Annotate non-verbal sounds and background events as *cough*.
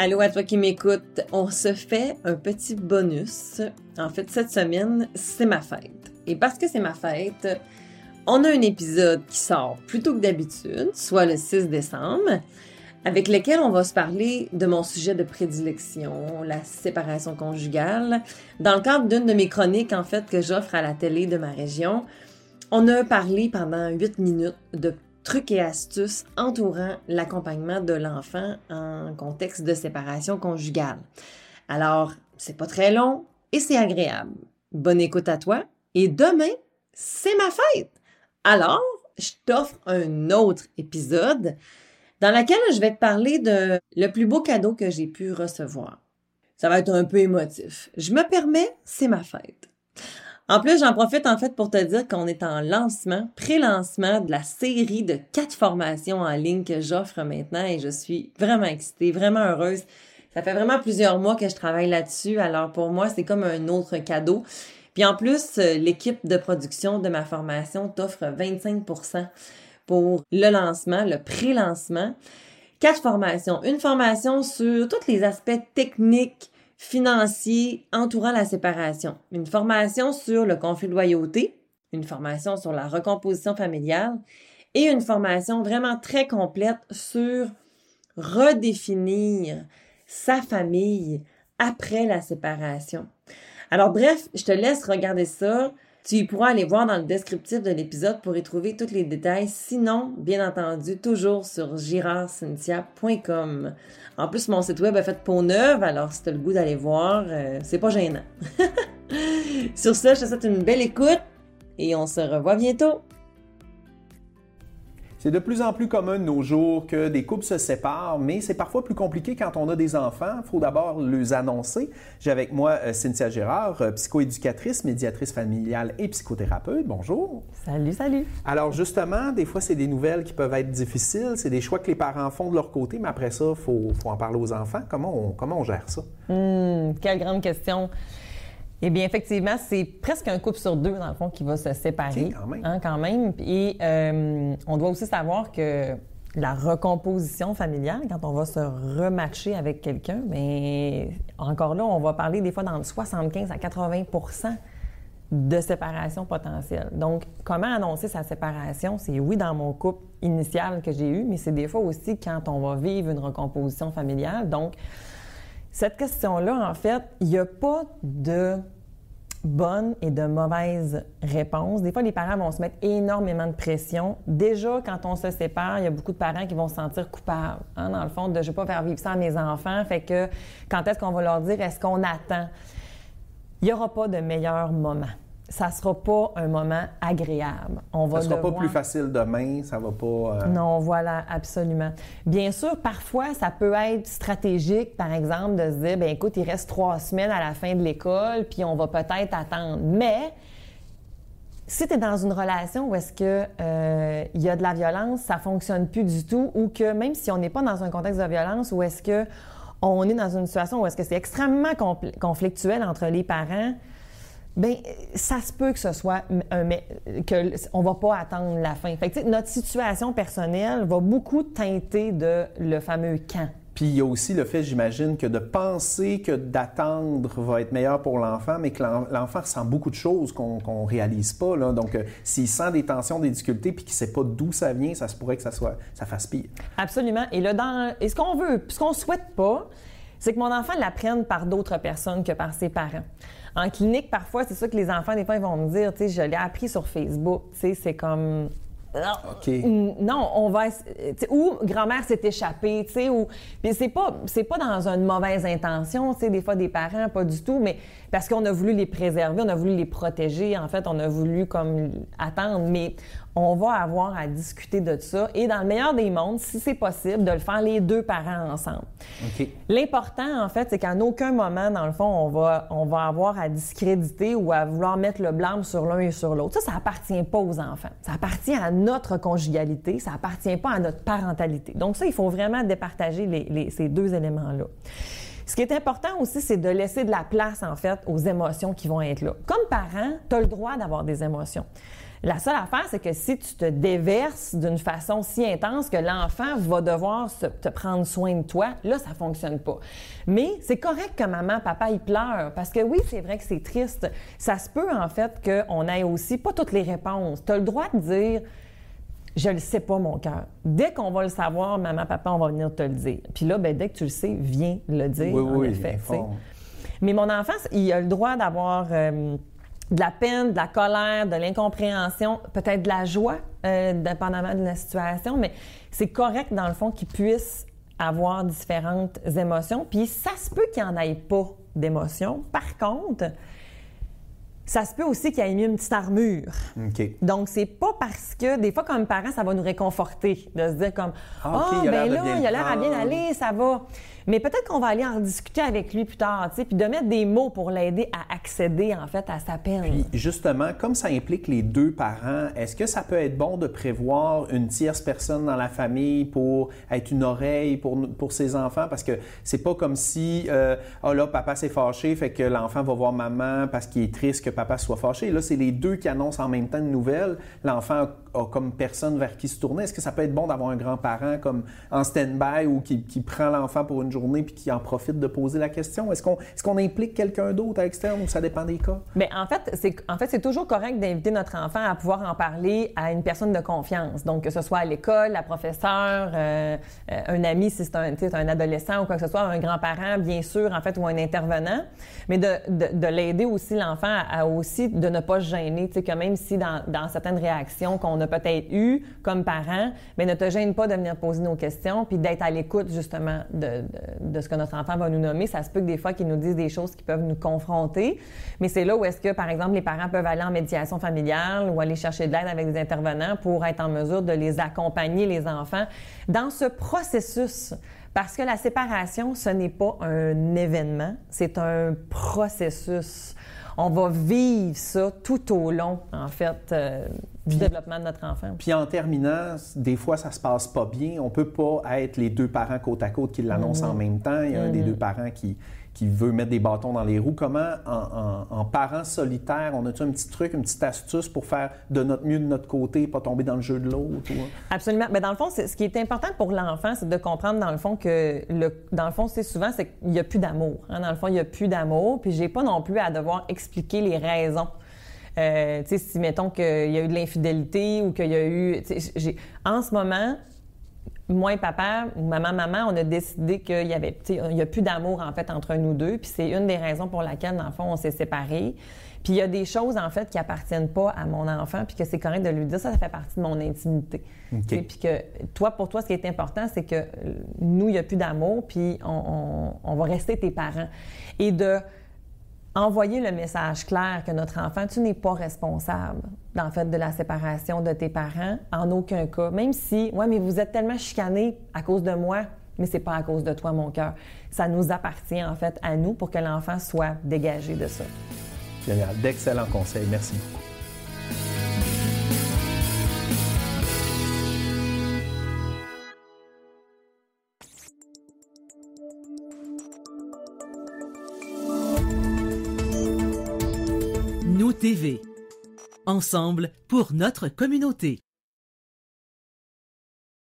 Allô à toi qui m'écoute. On se fait un petit bonus. En fait, cette semaine, c'est ma fête. Et parce que c'est ma fête, on a un épisode qui sort plus tôt que d'habitude, soit le 6 décembre, avec lequel on va se parler de mon sujet de prédilection, la séparation conjugale. Dans le cadre d'une de mes chroniques, en fait, que j'offre à la télé de ma région, on a parlé pendant 8 minutes de trucs et astuces entourant l'accompagnement de l'enfant en contexte de séparation conjugale. Alors, c'est pas très long et c'est agréable. Bonne écoute à toi et demain, c'est ma fête. Alors, je t'offre un autre épisode dans lequel je vais te parler de le plus beau cadeau que j'ai pu recevoir. Ça va être un peu émotif. Je me permets, c'est ma fête. En plus, j'en profite en fait pour te dire qu'on est en lancement, pré-lancement de la série de quatre formations en ligne que j'offre maintenant et je suis vraiment excitée, vraiment heureuse. Ça fait vraiment plusieurs mois que je travaille là-dessus, alors pour moi, c'est comme un autre cadeau. Puis en plus, euh, l'équipe de production de ma formation t'offre 25% pour le lancement, le pré-lancement. Quatre formations. Une formation sur tous les aspects techniques, financier entourant la séparation, une formation sur le conflit de loyauté, une formation sur la recomposition familiale et une formation vraiment très complète sur redéfinir sa famille après la séparation. Alors bref, je te laisse regarder ça. Tu pourras aller voir dans le descriptif de l'épisode pour y trouver tous les détails. Sinon, bien entendu, toujours sur girardcynthia.com. En plus, mon site web a fait peau neuve, alors si tu as le goût d'aller voir, euh, c'est pas gênant. *laughs* sur ce, je te souhaite une belle écoute et on se revoit bientôt. C'est de plus en plus commun de nos jours que des couples se séparent, mais c'est parfois plus compliqué quand on a des enfants. Il faut d'abord les annoncer. J'ai avec moi euh, Cynthia Gérard, euh, psychoéducatrice, médiatrice familiale et psychothérapeute. Bonjour. Salut, salut. Alors justement, des fois, c'est des nouvelles qui peuvent être difficiles. C'est des choix que les parents font de leur côté, mais après ça, il faut, en parler aux enfants. Comment on, comment on gère ça? Hum, quelle grande question. Eh bien, effectivement, c'est presque un couple sur deux, dans le fond, qui va se séparer. quand même. Hein, quand même. Et euh, on doit aussi savoir que la recomposition familiale, quand on va se rematcher avec quelqu'un, mais encore là, on va parler des fois dans 75 à 80% de séparation potentielle. Donc, comment annoncer sa séparation? C'est oui dans mon couple initial que j'ai eu, mais c'est des fois aussi quand on va vivre une recomposition familiale. Donc, cette question-là, en fait, il n'y a pas de bonne et de mauvaise réponse. Des fois, les parents vont se mettre énormément de pression. Déjà, quand on se sépare, il y a beaucoup de parents qui vont se sentir coupables, hein, dans le fond, de je ne vais pas faire vivre ça à mes enfants. Fait que quand est-ce qu'on va leur dire, est-ce qu'on attend? Il n'y aura pas de meilleur moment ça sera pas un moment agréable. On va ça sera pas plus facile demain, ça va pas. Euh, non, voilà, absolument. Bien sûr, parfois, ça peut être stratégique, par exemple, de se dire, ben écoute, il reste trois semaines à la fin de l'école, puis on va peut-être attendre. Mais si tu es dans une relation où est-ce que euh, il y a de la violence, ça fonctionne plus du tout, ou que même si on n'est pas dans un contexte de violence, où est-ce que on est dans une situation où est-ce que c'est extrêmement conflictuel entre les parents Bien, ça se peut que ce soit un, que on va pas attendre la fin. Fait que, notre situation personnelle va beaucoup teinter de le fameux quand. Puis il y a aussi le fait, j'imagine, que de penser que d'attendre va être meilleur pour l'enfant, mais que l'enfant ressent beaucoup de choses qu'on ne réalise pas. Là. Donc, euh, s'il sent des tensions, des difficultés, puis qu'il ne sait pas d'où ça vient, ça se pourrait que ça, soit, ça fasse pire. Absolument. Et là, dans, et ce qu'on veut, ce qu'on souhaite pas, c'est que mon enfant l'apprenne par d'autres personnes que par ses parents. En clinique, parfois, c'est ça que les enfants, des fois, ils vont me dire, tu sais, je l'ai appris sur Facebook, tu sais, c'est comme... OK. Non, on va. Ou grand-mère s'est échappée, tu sais, ou. Puis c'est pas, c'est pas dans une mauvaise intention, tu sais, des fois des parents, pas du tout, mais parce qu'on a voulu les préserver, on a voulu les protéger, en fait, on a voulu comme attendre. Mais on va avoir à discuter de ça et dans le meilleur des mondes, si c'est possible, de le faire les deux parents ensemble. L'important, en fait, c'est qu'à aucun moment, dans le fond, on va, on va avoir à discréditer ou à vouloir mettre le blâme sur l'un et sur l'autre. Ça, ça appartient pas aux enfants. Ça appartient à notre conjugalité, ça appartient pas à notre parentalité. Donc ça, il faut vraiment départager ces deux éléments-là. Ce qui est important aussi, c'est de laisser de la place, en fait, aux émotions qui vont être là. Comme parent, tu as le droit d'avoir des émotions. La seule affaire, c'est que si tu te déverses d'une façon si intense que l'enfant va devoir te prendre soin de toi, là, ça fonctionne pas. Mais c'est correct que maman, papa, ils pleurent. Parce que oui, c'est vrai que c'est triste. Ça se peut, en fait, qu'on ait aussi pas toutes les réponses. Tu as le droit de dire je le sais pas, mon cœur. Dès qu'on va le savoir, maman, papa, on va venir te le dire. Puis là, ben, dès que tu le sais, viens le dire, Oui, en oui, effet. Mais mon enfant, il a le droit d'avoir euh, de la peine, de la colère, de l'incompréhension, peut-être de la joie, euh, dépendamment de la situation, mais c'est correct, dans le fond, qu'il puisse avoir différentes émotions. Puis ça se peut qu'il n'y en ait pas d'émotions. Par contre, ça se peut aussi qu'il y ait mis une petite armure. OK. Donc, c'est pas parce que, des fois, comme parents, ça va nous réconforter de se dire comme, Ah, l'air ben là, il a l'air à bien aller, ça va. Mais peut-être qu'on va aller en discuter avec lui plus tard, puis de mettre des mots pour l'aider à accéder, en fait, à sa peine. Puis justement, comme ça implique les deux parents, est-ce que ça peut être bon de prévoir une tierce personne dans la famille pour être une oreille pour, pour ses enfants? Parce que c'est pas comme si, euh, ah là, papa s'est fâché, fait que l'enfant va voir maman parce qu'il est triste que papa soit fâché. Là, c'est les deux qui annoncent en même temps une nouvelle. L'enfant a, a comme personne vers qui se tourner. Est-ce que ça peut être bon d'avoir un grand-parent comme en stand-by ou qui, qui prend l'enfant pour une journée puis qui en profite de poser la question? Est-ce qu'on est qu'on implique quelqu'un d'autre à l'externe ou ça dépend des cas? Mais en fait, c'est en fait toujours correct d'inviter notre enfant à pouvoir en parler à une personne de confiance. Donc que ce soit à l'école, la professeure, euh, un ami si c'est un, un adolescent ou quoi que ce soit, un grand-parent bien sûr en fait ou un intervenant, mais de, de, de l'aider aussi l'enfant à, à aussi de ne pas se gêner, tu sais que même si dans, dans certaines réactions qu'on a peut-être eues comme parents, mais ne te gêne pas de venir poser nos questions puis d'être à l'écoute justement de, de, de ce que notre enfant va nous nommer. Ça se peut que des fois qu'ils nous disent des choses qui peuvent nous confronter, mais c'est là où est-ce que, par exemple, les parents peuvent aller en médiation familiale ou aller chercher de l'aide avec des intervenants pour être en mesure de les accompagner, les enfants, dans ce processus. Parce que la séparation, ce n'est pas un événement, c'est un processus. On va vivre ça tout au long, en fait, euh, du développement de notre enfant. Puis en terminant, des fois, ça se passe pas bien. On peut pas être les deux parents côte à côte qui l'annoncent en même temps. Il y a un des deux parents qui, qui veut mettre des bâtons dans les roues. Comment, en, en, en parent solitaire, on a-tu un petit truc, une petite astuce pour faire de notre mieux de notre côté, pas tomber dans le jeu de l'autre? ou- Absolument. Mais dans le fond, ce qui est important pour l'enfant, c'est de comprendre dans le fond que le, dans le fond, c'est souvent c'est qu'il n'y a plus d'amour. hein. Dans le fond, il n'y a plus d'amour. Puis j'ai pas non plus à devoir expliquer les raisons. Euh, tu sais, si mettons qu'il y a eu de l'infidélité ou qu'il y a eu, j'ai- en ce moment, moi et papa ou maman maman, on a décidé qu'il y avait, tu sais, il y a plus d'amour en fait entre nous deux. Puis c'est une des raisons pour laquelle dans le fond on s'est séparés. Puis il y a des choses en fait qui appartiennent pas à mon enfant, puis que c'est correct de lui dire ça, ça fait partie de mon intimité. OK. Tu sais, Puis que toi pour toi ce qui est important c'est que euh, nous il y a plus d'amour, puis on, on- on va rester tes parents et de envoyer le message clair que notre enfant, tu n'es pas responsable, en fait, de la séparation de tes parents, en aucun cas. Même si, ouais, mais vous êtes tellement chicanés à cause de moi, mais c'est pas à cause de toi, mon cœur. Ça nous appartient, en fait, à nous pour que l'enfant soit dégagé de ça. Génial. D'excellents conseils. Merci beaucoup. TV. Ensemble pour notre communauté.